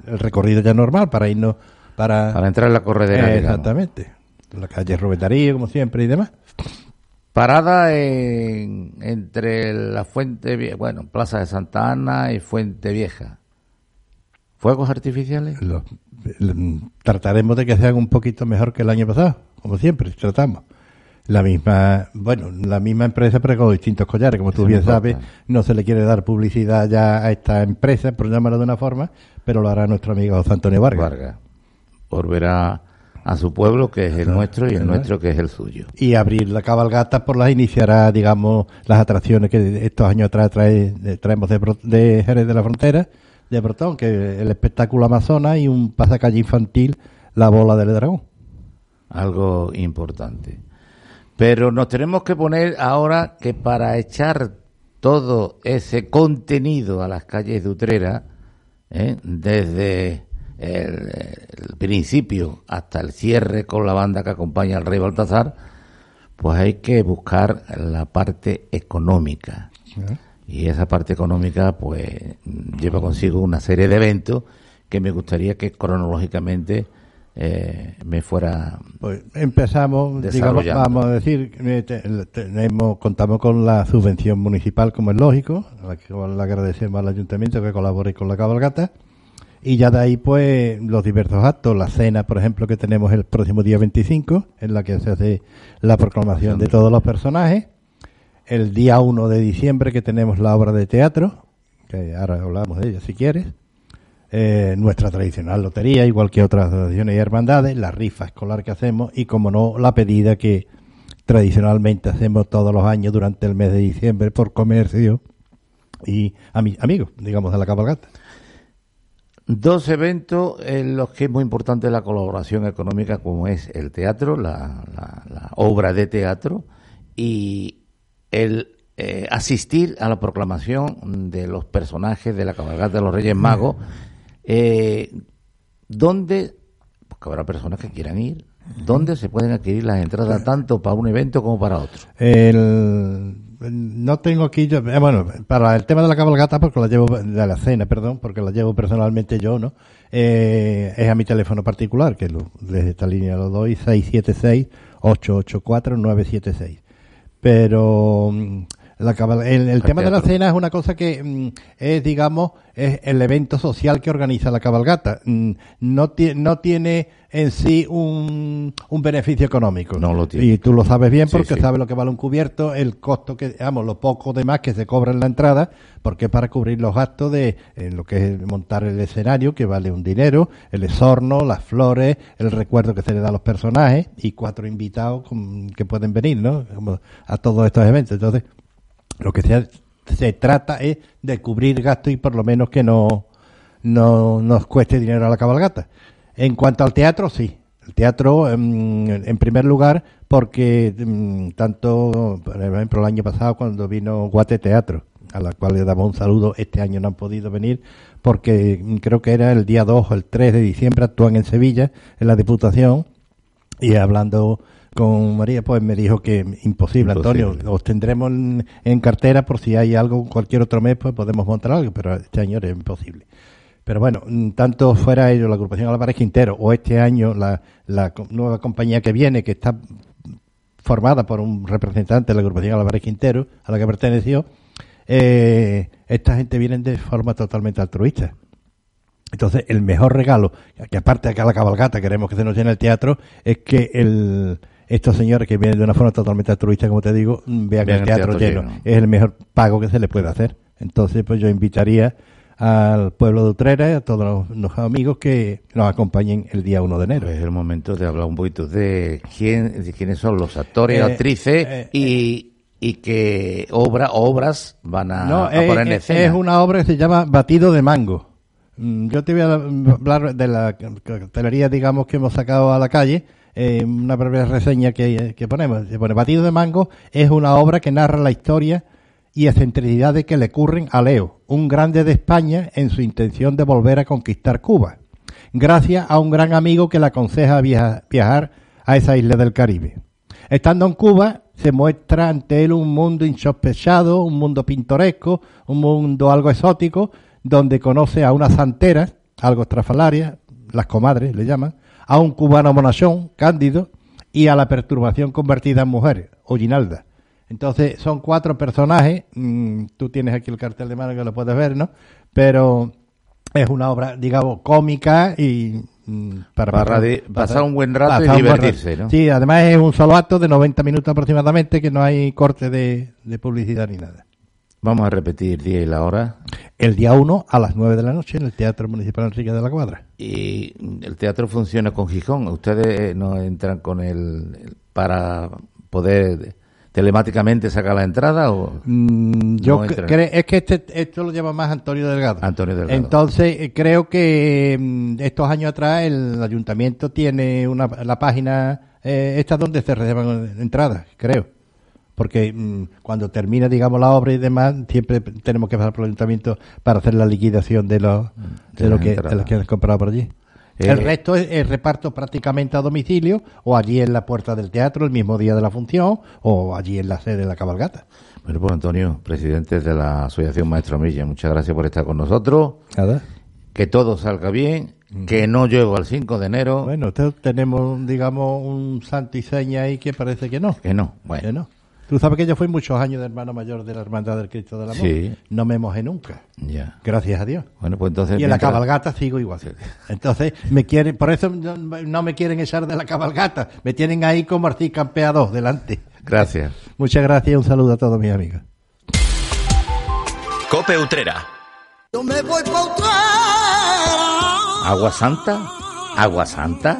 el recorrido ya normal para irnos para... Para entrar en la corredera, Eh, digamos. exactamente. La calle Rubén Darío, como siempre, y demás. Parada en- entre la Fuente Vieja, bueno, Plaza de Santa Ana y Fuente Vieja. ¿Fuegos artificiales? Los- trataremos de que sean un poquito mejor que el año pasado, como siempre, tratamos. La misma, bueno, la misma empresa, pero con distintos collares, como tú Eso no bien sabes, no se le quiere dar publicidad ya a esta empresa, por llamarlo de una forma, pero lo hará nuestro amigo José Antonio Vargas. Vargas. Volverá a su pueblo, que es el nuestro, y el nuestro, que es el suyo. Y abrir la cabalgata por las iniciará, digamos, las atracciones que estos años atrás trae, traemos de, de Jerez de la Frontera, de Brotón, que el espectáculo Amazonas y un pasacalle infantil, la bola del dragón. Algo importante. Pero nos tenemos que poner ahora que para echar todo ese contenido a las calles de Utrera, ¿eh? desde el, principio hasta el cierre con la banda que acompaña al rey Baltasar, pues hay que buscar la parte económica. Y esa parte económica pues lleva consigo una serie de eventos que me gustaría que cronológicamente eh, me fuera pues empezamos digamos vamos a decir tenemos contamos con la subvención municipal como es lógico la que le agradecemos al ayuntamiento que colabore con la cabalgata y ya de ahí, pues, los diversos actos, la cena, por ejemplo, que tenemos el próximo día 25, en la que se hace la proclamación de todos los personajes. El día 1 de diciembre, que tenemos la obra de teatro, que ahora hablamos de ella si quieres. Eh, nuestra tradicional lotería, igual que otras asociaciones y hermandades, la rifa escolar que hacemos y, como no, la pedida que tradicionalmente hacemos todos los años durante el mes de diciembre por comercio y amigos, digamos, de la cabalgata. Dos eventos en los que es muy importante la colaboración económica, como es el teatro, la, obra de teatro, y el eh, asistir a la proclamación de los personajes de la cabalgata de los Reyes Magos, eh, donde, porque habrá personas que quieran ir, ¿dónde se pueden adquirir las entradas tanto para un evento como para otro? No tengo aquí yo, eh, bueno, para el tema de la cabalgata, porque la llevo, de la cena, perdón, porque la llevo personalmente yo, ¿no? Eh, es a mi teléfono particular, que lo, desde esta línea lo doy, 676-884-976. Pero la, el, el tema de la cena es una cosa que mm, es, digamos, es el evento social que organiza la cabalgata. Mm, no, no tiene en sí un, un beneficio económico. No lo tiene. Y tú lo sabes bien porque sabes lo que vale un cubierto, el costo que, digamos, lo poco de más que se cobra en la entrada, porque es para cubrir los gastos de en lo que es montar el escenario, que vale un dinero, el esorno, las flores, el recuerdo que se le da a los personajes y cuatro invitados que pueden venir, ¿no? a todos estos eventos. Entonces, lo que se, se trata es de cubrir gastos y por lo menos que no, no nos cueste dinero a la cabalgata. En cuanto al teatro, sí. El teatro, em, en, primer lugar, porque em, tanto, por ejemplo, el año pasado cuando vino Guate Teatro, a la cual le damos un saludo, este año no han podido venir, porque em, creo que era el día 2 o el 3 de diciembre, actúan en Sevilla, en la Diputación, y hablando con María, pues me dijo que imposible, Antonio, os tendremos en, cartera por si hay algo cualquier otro mes, pues podemos montar algo, pero este año es imposible. Pero bueno, mm, tanto fuera ello la agrupación Álvarez Quintero o este año la, la nueva compañía que viene, que está formada por un representante de la agrupación Álvarez Quintero, a la que perteneció, eh, esta gente viene de forma totalmente altruista. Entonces, el mejor regalo, que aparte de acá la cabalgata queremos que se nos llene el teatro, es que el, estos señores que vienen de una forma totalmente altruista, como te digo, vean, el teatro, lleno. Es el mejor pago que se les puede hacer. Entonces, pues yo invitaría al pueblo de Utrera y a todos los, amigos que nos acompañen el día 1 de enero. es el momento de hablar un poquito de, quién, de quiénes son los actores, y eh, actrices eh, y, y qué obra, obras van a, poner en escena. Es una obra que se llama Batido de Mango. Mm, yo te voy a hablar de la cartelería, digamos, que hemos sacado a la calle eh, una breve reseña que, ponemos. Bueno, Batido de Mango es una obra que narra la historia y excentricidades que le ocurren a Leo, un grande de España en su intención de volver a conquistar Cuba, gracias a un gran amigo que le aconseja viajar a esa isla del Caribe. Estando en Cuba, se muestra ante él un mundo insospechado, un mundo pintoresco, un mundo algo exótico, donde conoce a unas santeras, algo estrafalarias, las comadres le llaman, a un cubano monachón, Cándido, y a la perturbación convertida en mujer, Ollinalda. Entonces son cuatro personajes, mm, tú tienes aquí el cartel de mano que lo puedes ver, ¿no? Pero es una obra, digamos, cómica y mm, para, pasar, un buen rato y divertirse, ¿no? Sí, además es un solo acto de 90 minutos aproximadamente que no hay corte de publicidad ni nada. Vamos a repetir día y la hora. El día 1 a las 9 de la noche en el Teatro Municipal Enrique de la Cuadra. Y el teatro funciona con Gijón. Ustedes no entran con el para poder telemáticamente sacar la entrada o mm, yo es que este, esto lo lleva más Antonio Delgado. Antonio Delgado. Entonces eh, creo que mm, estos años atrás el ayuntamiento tiene una la página eh, esta donde se reservan entradas, creo porque mm, cuando termina, digamos, la obra y demás, siempre tenemos que pasar por el ayuntamiento para hacer la liquidación de, los, mm, de, lo que, de que han comprado por allí. el eh, resto es, reparto prácticamente a domicilio o allí en la puerta del teatro el mismo día de la función o allí en la sede de la cabalgata. Bueno, pues Antonio, presidente de la Asociación Maestro Milla, muchas gracias por estar con nosotros. Nada. Que todo salga bien, que no llego al 5 de enero. Bueno, tenemos, digamos, un santo y seña ahí que parece que no. Que no, bueno. Que no. Tú sabes que yo fui muchos años de hermano mayor de la Hermandad del Cristo del Amor. Sí. No me mojé nunca. Ya. Gracias a Dios. Bueno, pues entonces. Y en la cabalgata sigo igual. Entonces, me quieren, por eso no, me quieren echar de la cabalgata. Me tienen ahí como Arcí Campeado delante. Gracias. Muchas gracias y un saludo a todos mis amigos. Cope Utrera. Yo me voy ¿Agua Santa? ¿Agua Santa?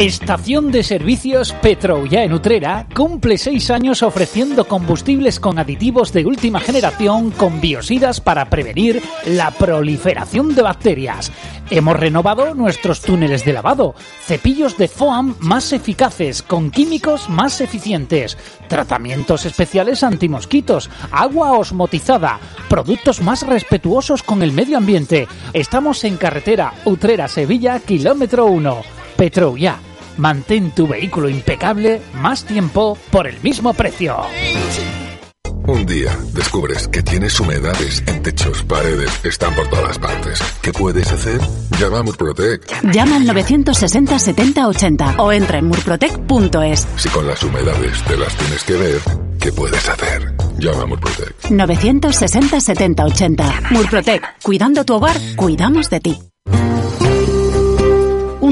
Estación de Servicios Petroulla en Utrera cumple seis años ofreciendo combustibles con aditivos de última generación con biosidas para prevenir la proliferación de bacterias. Hemos renovado nuestros túneles de lavado, cepillos de foam más eficaces con químicos más eficientes, tratamientos especiales antimosquitos, agua osmotizada, productos más respetuosos con el medio ambiente. Estamos en carretera Utrera-Sevilla, kilómetro 1. Petroulla Mantén tu vehículo impecable más tiempo por el mismo precio. Un día descubres que tienes humedades en techos, paredes, están por todas partes. ¿Qué puedes hacer? Llama a Murprotec. Llama al 960 70 80 o entra en murprotec.es. Si con las humedades te las tienes que ver, ¿qué puedes hacer? Llama a Murprotec. 960 70 80. Murprotec. Cuidando tu hogar, cuidamos de ti.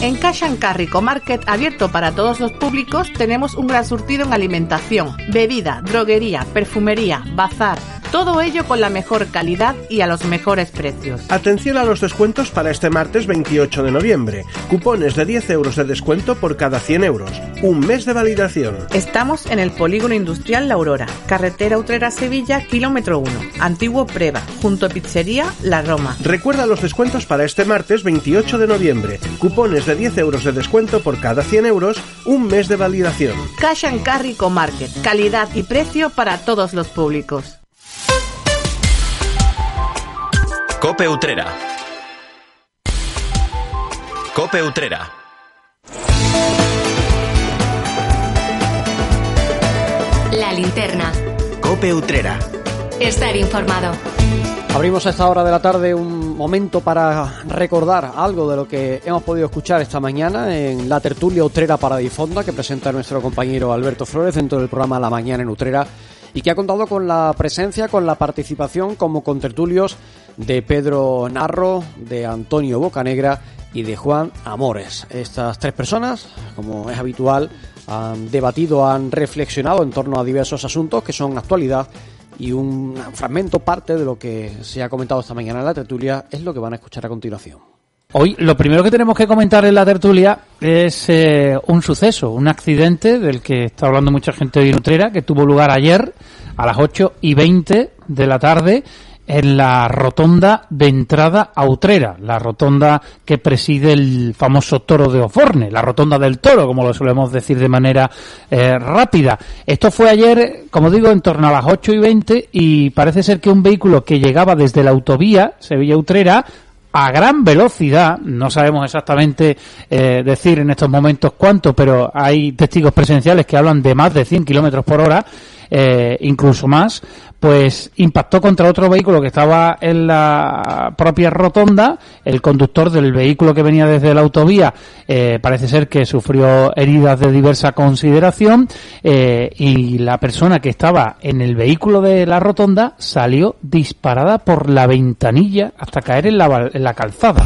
En Cash and Carry Market, abierto para todos los públicos, tenemos un gran surtido en alimentación, bebida, droguería, perfumería, bazar todo ello con la mejor calidad y a los mejores precios. Atención a los descuentos para este martes 28 de noviembre. Cupones de 10 euros de descuento por cada 100 euros. Un mes de validación. Estamos en el Polígono Industrial La Aurora, carretera Utrera-Sevilla, kilómetro 1, antiguo Preva, junto a Pizzería La Roma. Recuerda los descuentos para este martes 28 de noviembre. Cupones de 10 euros de descuento por cada 100 euros. Un mes de validación. Cash and Carry Market. Calidad y precio para todos los públicos. Cope Utrera. Cope Utrera. La linterna. Cope Utrera. Estar informado. Abrimos a esta hora de la tarde un momento para recordar algo de lo que hemos podido escuchar esta mañana en la tertulia Utrera para Difonda que presenta nuestro compañero Alberto Flores dentro del programa La Mañana en Utrera y que ha contado con la presencia, con la participación como contertulios de Pedro Narro, de Antonio Bocanegra y de Juan Amores. Estas tres personas, como es habitual, han debatido, han reflexionado en torno a diversos asuntos que son actualidad y un fragmento, parte de lo que se ha comentado esta mañana en la tertulia, es lo que van a escuchar a continuación. Hoy lo primero que tenemos que comentar en la tertulia es eh, un suceso, un accidente del que está hablando mucha gente hoy en Utrera, que tuvo lugar ayer a las 8 y 20 de la tarde en la rotonda de entrada a Utrera, la rotonda que preside el famoso toro de Oforne, la rotonda del toro, como lo solemos decir de manera eh, rápida. Esto fue ayer, como digo, en torno a las 8 y 20 y parece ser que un vehículo que llegaba desde la autovía Sevilla-Utrera a gran velocidad, no sabemos exactamente eh, decir en estos momentos cuánto, pero hay testigos presenciales que hablan de más de 100 kilómetros por hora, eh, incluso más, pues impactó contra otro vehículo que estaba en la propia rotonda. El conductor del vehículo que venía desde la autovía eh, parece ser que sufrió heridas de diversa consideración eh, y la persona que estaba en el vehículo de la rotonda salió disparada por la ventanilla hasta caer en la, en la calzada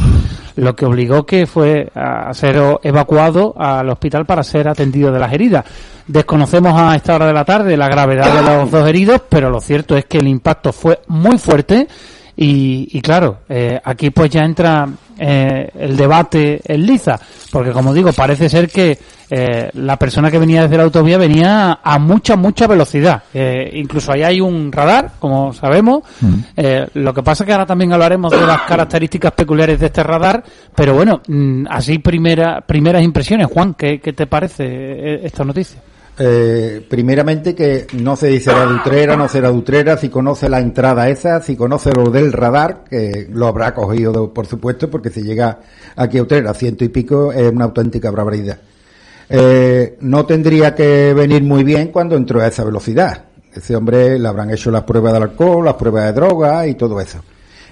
lo que obligó que fue a ser evacuado al hospital para ser atendido de las heridas. Desconocemos a esta hora de la tarde la gravedad de los dos heridos, pero lo cierto es que el impacto fue muy fuerte y, y claro, eh, aquí pues ya entra eh, el debate en liza, porque como digo, parece ser que eh, la persona que venía desde la autovía venía a mucha, mucha velocidad. Eh, incluso ahí hay un radar, como sabemos. Mm. Eh, lo que pasa es que ahora también hablaremos de las características peculiares de este radar, pero bueno, mm, así primera, primeras impresiones. Juan, ¿qué, qué te parece eh, esta noticia? Eh, primeramente que no se dice la Dutrera, no será Dutrera, si conoce la entrada esa, si conoce lo del radar, que lo habrá cogido por supuesto, porque si llega aquí a Utrera ciento y pico es una auténtica barbaridad. Eh, no tendría que venir muy bien cuando entró a esa velocidad. Ese hombre le habrán hecho las pruebas del alcohol, las pruebas de droga y todo eso.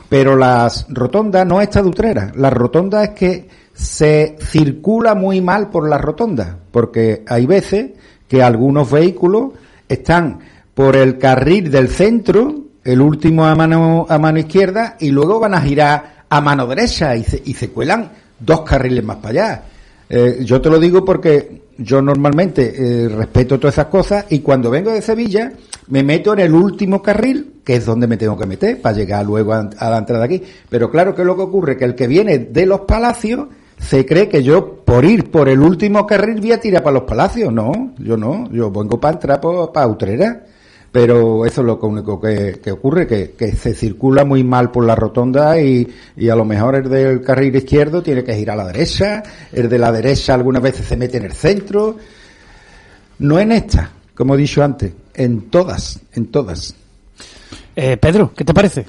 Pero las rotondas no está de Utrera. La rotonda es que se circula muy mal por la rotonda, porque hay veces que algunos vehículos están por el carril del centro, el último a mano, a mano izquierda, y luego van a girar a mano derecha y se, y se cuelan dos carriles más para allá. Eh, yo te lo digo porque yo normalmente eh, respeto todas esas cosas y cuando vengo de Sevilla me meto en el último carril, que es donde me tengo que meter para llegar luego a, a la entrada aquí. Pero claro que lo que ocurre que el que viene de los palacios se cree que yo por ir por el último carril voy a tirar para los palacios. No, yo no, yo vengo para entrar para Utrera. Pero eso es lo único que, que ocurre, que, que, se circula muy mal por la rotonda y, y, a lo mejor el del carril izquierdo tiene que girar a la derecha, el de la derecha algunas veces se mete en el centro. No en esta, como he dicho antes, en todas, en todas. Eh, Pedro, ¿qué te parece?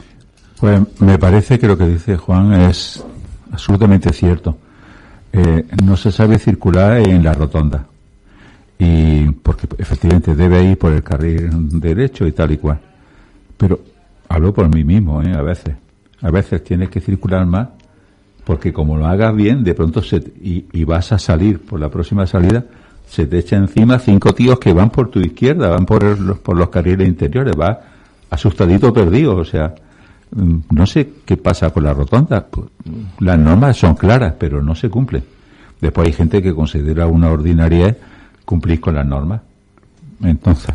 Pues me parece que lo que dice Juan es absolutamente cierto. Eh, no se sabe circular en la rotonda y porque efectivamente debe ir por el carril derecho y tal y cual. Pero hablo por mí mismo, ¿eh? a veces. A veces tienes que circular más porque como lo hagas bien, de pronto se, y, y, vas a salir por la próxima salida, se te echa encima cinco tíos que van por tu izquierda, van por los, por los carriles interiores, vas asustadito perdido, o sea, no sé qué pasa con la rotonda. Las normas son claras, pero no se cumplen. Después hay gente que considera una ordinariedad cumplir con las normas. Entonces,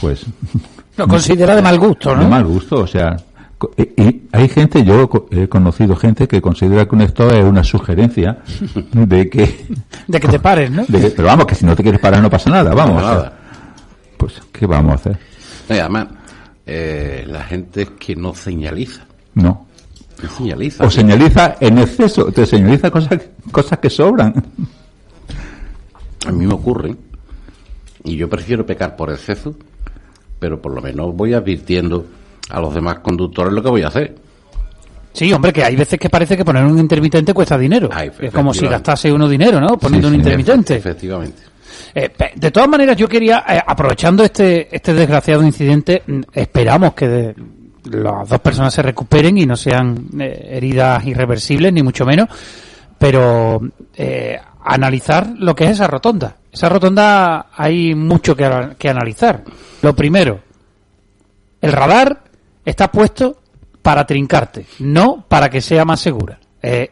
pues... Lo considera de mal gusto, ¿no? De mal gusto, o sea... Y hay gente, yo he conocido gente que considera que un esto es una sugerencia de que... De que te pares, ¿no? Que, pero vamos, que si no te quieres parar no pasa nada, vamos. No, nada. O sea, pues, ¿qué vamos a hacer? No, además, eh, la gente que no señaliza. No. No señaliza. O señaliza en exceso, te señaliza cosas, cosas que sobran. A mí me ocurre, y yo prefiero pecar por exceso, pero por lo menos voy advirtiendo a los demás conductores lo que voy a hacer. Sí, hombre, que hay veces que parece que poner un intermitente cuesta dinero. es como si gastase uno dinero, ¿no? Poniendo Sí, un intermitente. Efectivamente. Eh, de todas maneras, yo quería, eh, aprovechando este, este desgraciado incidente, mm, esperamos que las dos personas se recuperen y no sean eh, heridas irreversibles, ni mucho menos, pero analizar lo que es esa rotonda. Esa rotonda hay mucho que, analizar. Lo primero, el radar está puesto para trincarte, no para que sea más segura.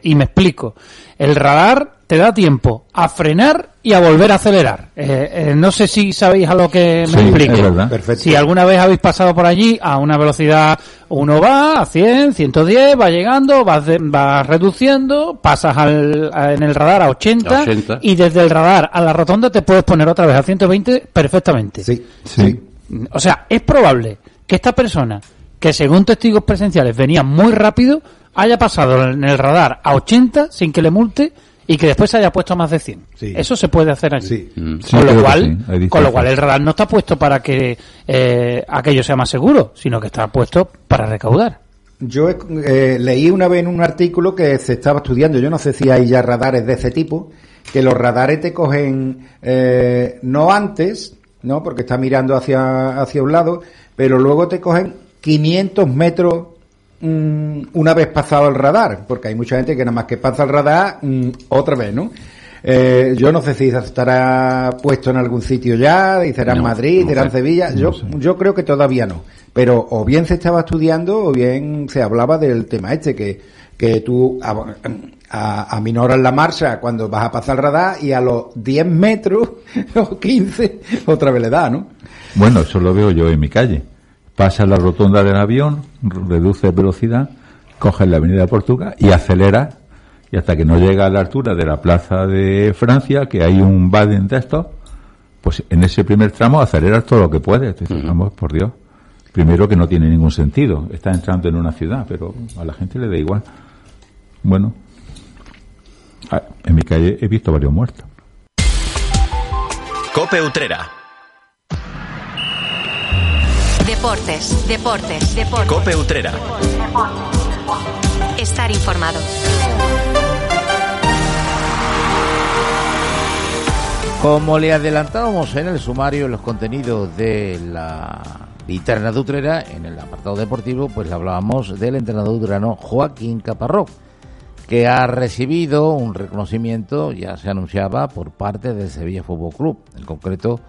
Y me explico. El radar te da tiempo a frenar y a volver a acelerar. Eh, eh, no sé si sabéis a lo que me Sí, explico. es verdad. Perfecto. Si alguna vez habéis pasado por allí a una velocidad, uno va a 100, 110, va llegando, vas, de- vas reduciendo, pasas al, a- en el radar a 80, 80. y desde el radar a la rotonda te puedes poner otra vez a 120 perfectamente. Sí, Sí. O sea, es probable que esta persona, que según testigos presenciales venía muy rápido, haya pasado en el radar a 80 sin que le multe y que después se haya puesto más de 100. Sí. Eso se puede hacer allí. Sí. Mm, sí, con, lo cual, con lo cual el radar no está puesto para que eh, aquello sea más seguro, sino que está puesto para recaudar. Yo eh, leí una vez en un artículo que se estaba estudiando, yo no sé si hay ya radares de ese tipo, que los radares te cogen eh, no antes, no, porque está mirando hacia, hacia un lado, pero luego te cogen 500 metros mm, una vez pasado el radar, porque hay mucha gente que nada más que pasa el radar mm, otra vez, ¿no? Eh, yo no sé si estará puesto en algún sitio ya, y será en No, Madrid, será en. Sevilla. Yo, yo creo que todavía no. Pero o bien se estaba estudiando o bien se hablaba del tema este, que, que tú a, a- aminoras la marcha cuando vas a pasar el radar y a los 10 metros o 15 otra vez le da, ¿no? Bueno, eso lo veo yo en mi calle. Pasa la rotonda del avión, reduce velocidad, coge la avenida de Portugal y acelera. Y hasta que no llega a la altura de la plaza de Francia, que hay un Baden de estos, pues en ese primer tramo aceleras todo lo que puedes. Te dices, vamos, por Dios. Primero que no tiene ningún sentido. Está entrando en una ciudad, pero a la gente le da igual. Bueno, ah, en mi calle he visto varios muertos. Cope Utrera. Deportes, deportes, deportes. Cope Utrera. Estar informado. Como le adelantábamos en el sumario los contenidos de la linterna de Utrera, en el apartado deportivo, pues hablábamos del entrenador utrerano Joaquín Caparrós, que ha recibido un reconocimiento, ya se anunciaba, por parte del Sevilla Fútbol Club. En concreto,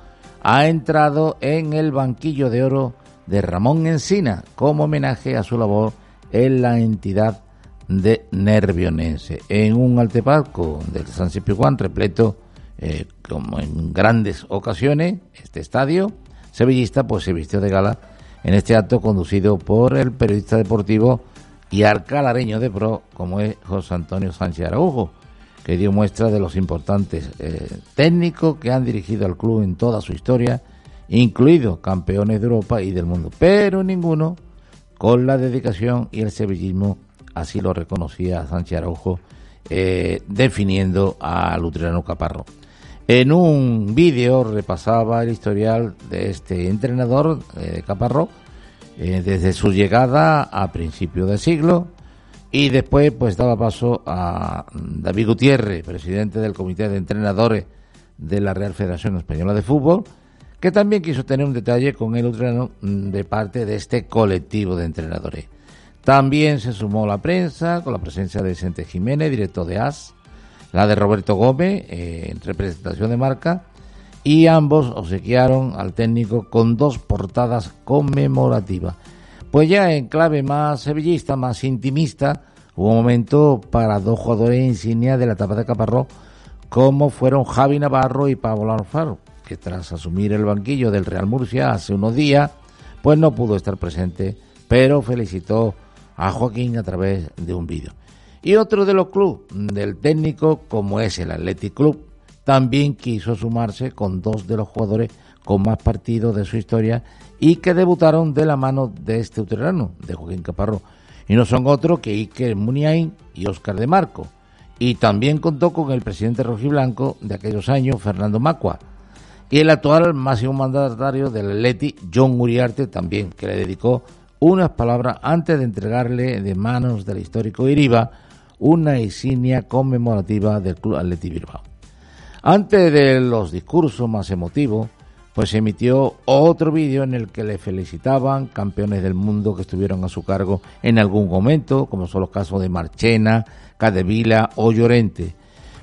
ha entrado en el banquillo de oro de Ramón Encina como homenaje a su labor en la entidad de Nervionense, en un altepalco del San Ciprián repleto eh, como en grandes ocasiones, este estadio sevillista pues se vistió de gala en este acto conducido por el periodista deportivo y arcalareño de pro como es José Antonio Sánchez Araujo, que dio muestra de los importantes eh, técnicos que han dirigido al club en toda su historia, incluidos campeones de Europa y del mundo, pero ninguno con la dedicación y el sevillismo, así lo reconocía Sánchez Araujo, eh, definiendo a Lutriano Caparro. En un vídeo repasaba el historial de este entrenador eh, Caparro eh, desde su llegada a principios del siglo y después pues daba paso a David Gutiérrez, presidente del Comité de Entrenadores de la Real Federación Española de Fútbol, que también quiso tener un detalle con el Utrano mm, de parte de este colectivo de entrenadores. También se sumó la prensa con la presencia de Vicente Jiménez, director de AS, la de Roberto Gómez, eh, en representación de marca, y ambos obsequiaron al técnico con dos portadas conmemorativas. Pues ya en clave más sevillista, más intimista, hubo un momento para dos jugadores insignia de la etapa de Caparrós, como fueron Javi Navarro y Pablo Alfaro, que tras asumir el banquillo del Real Murcia hace unos días, pues no pudo estar presente, pero felicitó a Joaquín a través de un vídeo. Y otro de los clubes del técnico, como es el Athletic Club, también quiso sumarse con dos de los jugadores con más partidos de su historia y que debutaron de la mano de este uterano, de Joaquín Caparrós. Y no son otros que Iker Muniain y Óscar de Marco. Y también contó con el presidente rojiblanco de aquellos años, Fernando Macua, y el actual máximo mandatario del Atleti, John Uriarte, también, que le dedicó unas palabras antes de entregarle de manos del histórico Iriba una insignia conmemorativa del Club Atleti Bilbao. Antes de los discursos más emotivos, pues se emitió otro vídeo en el que le felicitaban campeones del mundo que estuvieron a su cargo en algún momento, como son los casos de Marchena, Cadevila o Llorente.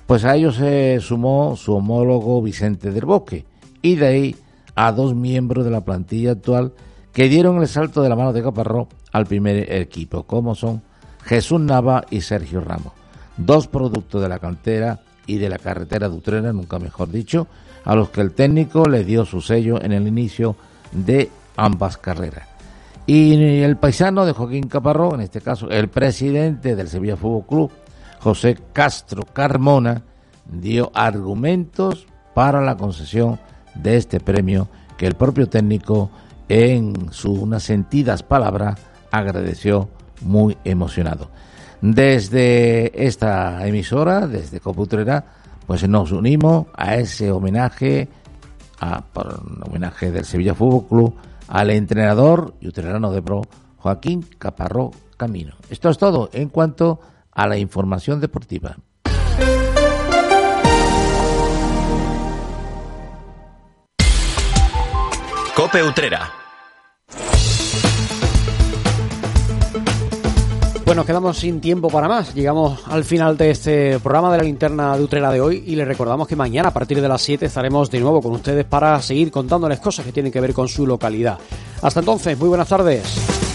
Pues a ellos se sumó su homólogo Vicente del Bosque y de ahí a dos miembros de la plantilla actual que dieron el salto de la mano de Caparró al primer equipo, como son Jesús Nava y Sergio Ramos, dos productos de la cantera y de la carretera de Utrera, nunca mejor dicho, a los que el técnico le dio su sello en el inicio de ambas carreras. Y el paisano de Joaquín Caparró, en este caso el presidente del Sevilla Fútbol Club, José Castro Carmona, dio argumentos para la concesión de este premio que el propio técnico en sus unas sentidas palabras agradeció muy emocionado. Desde esta emisora, desde Coputrera, pues nos unimos a ese homenaje, a, por homenaje del Sevilla Fútbol Club, al entrenador y uterano de pro Joaquín Caparró Camino. Esto es todo en cuanto a la información deportiva. Cope Utrera. Quedamos sin tiempo para más. Llegamos al final de este programa de la linterna de Utrera de hoy y les recordamos que mañana a partir de las 7 estaremos de nuevo con ustedes para seguir contándoles cosas que tienen que ver con su localidad. Hasta entonces, muy buenas tardes.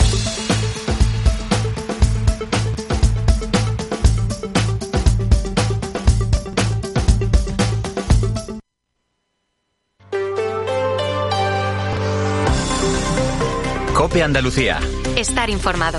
Cope Andalucía. Estar informado.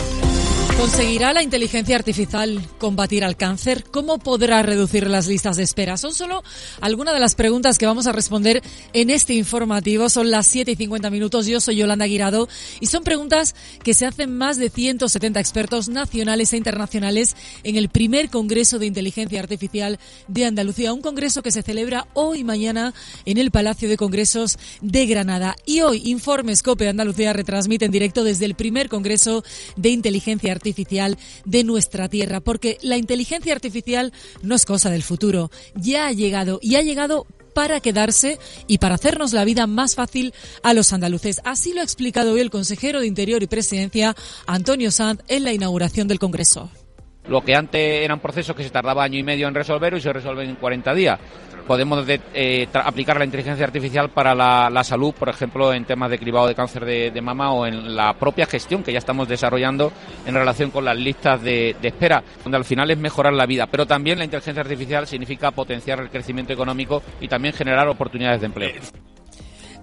¿Conseguirá la inteligencia artificial combatir al cáncer? ¿Cómo podrá reducir las listas de espera? Son solo algunas de las preguntas que vamos a responder en este informativo. Son las 7 y 50 minutos. Yo soy Yolanda Guirado y son preguntas que se hacen más de 170 expertos nacionales e internacionales en el primer Congreso de Inteligencia Artificial de Andalucía. Un congreso que se celebra hoy y mañana en el Palacio de Congresos de Granada. Y hoy Informes COPE Andalucía retransmite en directo desde el primer Congreso de Inteligencia Artificial artificial de nuestra Tierra, porque la inteligencia artificial no es cosa del futuro, ya ha llegado y ha llegado para quedarse y para hacernos la vida más fácil a los andaluces. Así lo ha explicado hoy el consejero de Interior y Presidencia, Antonio Sanz, en la inauguración del Congreso. Lo que antes eran procesos que se tardaba año y medio en resolver y se resuelven en 40 días. Podemos eh, aplicar la inteligencia artificial para la, salud, por ejemplo, en temas de cribado de cáncer de, mama o en la propia gestión que ya estamos desarrollando en relación con las listas de, de espera, donde al final es mejorar la vida. Pero también la inteligencia artificial significa potenciar el crecimiento económico y también generar oportunidades de empleo.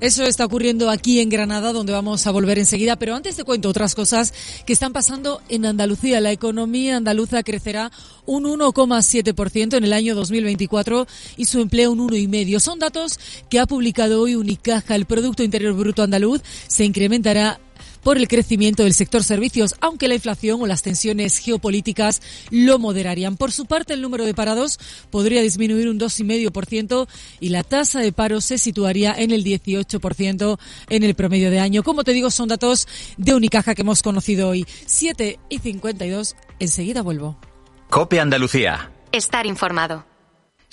Eso está ocurriendo aquí en Granada, donde vamos a volver enseguida. Pero antes te cuento otras cosas que están pasando en Andalucía. La economía andaluza crecerá un 1,7% en el año 2024 y su empleo un 1,5%. Son datos que ha publicado hoy Unicaja. El Producto Interior Bruto andaluz se incrementará por el crecimiento del sector servicios, aunque la inflación o las tensiones geopolíticas lo moderarían. Por su parte, el número de parados podría disminuir un 2,5% y la tasa de paro se situaría en el 18% en el promedio de año. Como te digo, son datos de Unicaja que hemos conocido hoy. 7 y 52. Enseguida vuelvo. Cope Andalucía. Estar informado.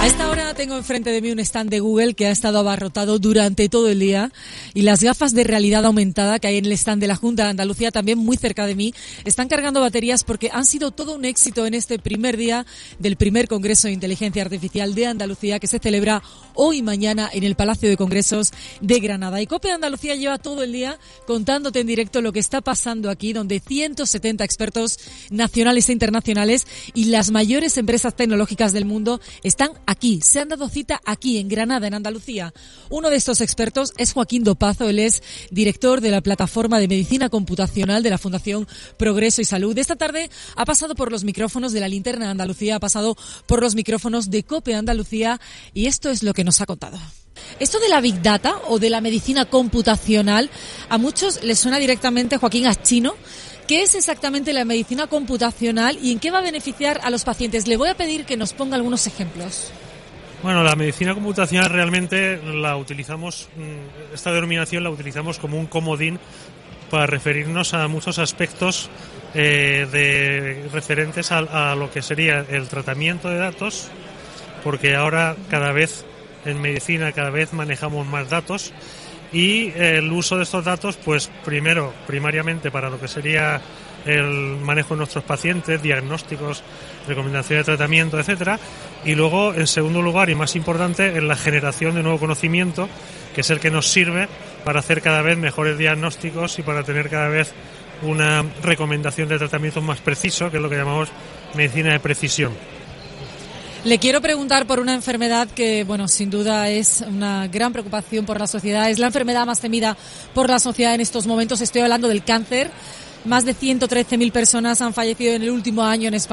A esta hora tengo enfrente de mí un stand de Google que ha estado abarrotado durante todo el día y las gafas de realidad aumentada que hay en el stand de la Junta de Andalucía, también muy cerca de mí, están cargando baterías porque han sido todo un éxito en este primer día del primer Congreso de Inteligencia Artificial de Andalucía que se celebra hoy y mañana en el Palacio de Congresos de Granada. Y COPE Andalucía lleva todo el día contándote en directo lo que está pasando aquí, donde 170 expertos nacionales e internacionales y las mayores empresas tecnológicas del mundo están aquí. Se han dado cita aquí en Granada, en Andalucía. Uno de estos expertos es Joaquín Dopazo, él es director de la plataforma de medicina computacional de la Fundación Progreso y Salud. Esta tarde ha pasado por los micrófonos de la linterna de Andalucía, ha pasado por los micrófonos de COPE Andalucía y esto es lo que nos ha contado. Esto de la Big Data o de la medicina computacional, a muchos les suena directamente, Joaquín, a. ¿Qué es exactamente la medicina computacional y en qué va a beneficiar a los pacientes? Le voy a pedir que nos ponga algunos ejemplos. Bueno, la medicina computacional realmente la utilizamos, mm, esta denominación la utilizamos como un comodín para referirnos a muchos aspectos eh, referentes a, a lo que sería el tratamiento de datos, porque ahora cada vez en medicina cada vez manejamos más datos y el uso de estos datos, pues primero, primariamente para lo que sería el manejo de nuestros pacientes, diagnósticos, recomendaciones de tratamiento, etcétera, y luego, en segundo lugar y más importante, en la generación de nuevo conocimiento, que es el que nos sirve para hacer cada vez mejores diagnósticos y para tener cada vez una recomendación de tratamiento más preciso, que es lo que llamamos medicina de precisión. Le quiero preguntar por una enfermedad que, bueno, sin duda es una gran preocupación por la sociedad. Es la enfermedad más temida por la sociedad en estos momentos. Estoy hablando del cáncer. Más de 113.000 personas han fallecido en el último año en España.